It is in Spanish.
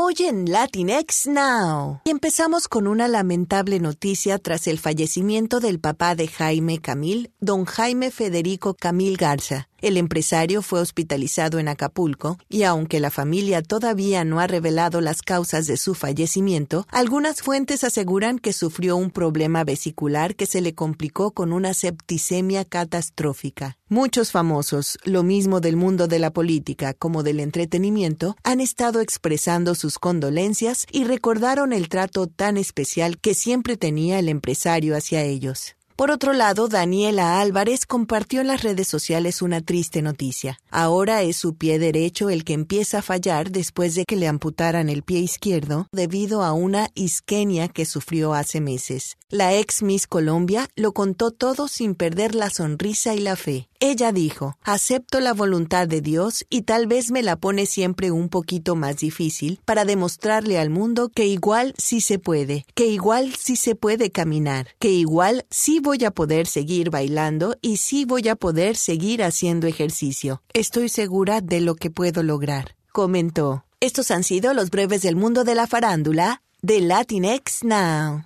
Hoy en Latinx Now. Y empezamos con una lamentable noticia tras el fallecimiento del papá de Jaime Camil, don Jaime Federico Camil Garza. El empresario fue hospitalizado en Acapulco y aunque la familia todavía no ha revelado las causas de su fallecimiento, algunas fuentes aseguran que sufrió un problema vesicular que se le complicó con una septicemia catastrófica. Muchos famosos, lo mismo del mundo de la política como del entretenimiento, han estado expresando sus condolencias y recordaron el trato tan especial que siempre tenía el empresario hacia ellos. Por otro lado, Daniela Álvarez compartió en las redes sociales una triste noticia. Ahora es su pie derecho el que empieza a fallar después de que le amputaran el pie izquierdo debido a una isquenia que sufrió hace meses. La ex Miss Colombia lo contó todo sin perder la sonrisa y la fe. Ella dijo, acepto la voluntad de Dios y tal vez me la pone siempre un poquito más difícil para demostrarle al mundo que igual sí se puede, que igual sí se puede caminar, que igual sí voy a poder seguir bailando y sí voy a poder seguir haciendo ejercicio. Estoy segura de lo que puedo lograr, comentó. Estos han sido los breves del mundo de la farándula de Latinx Now.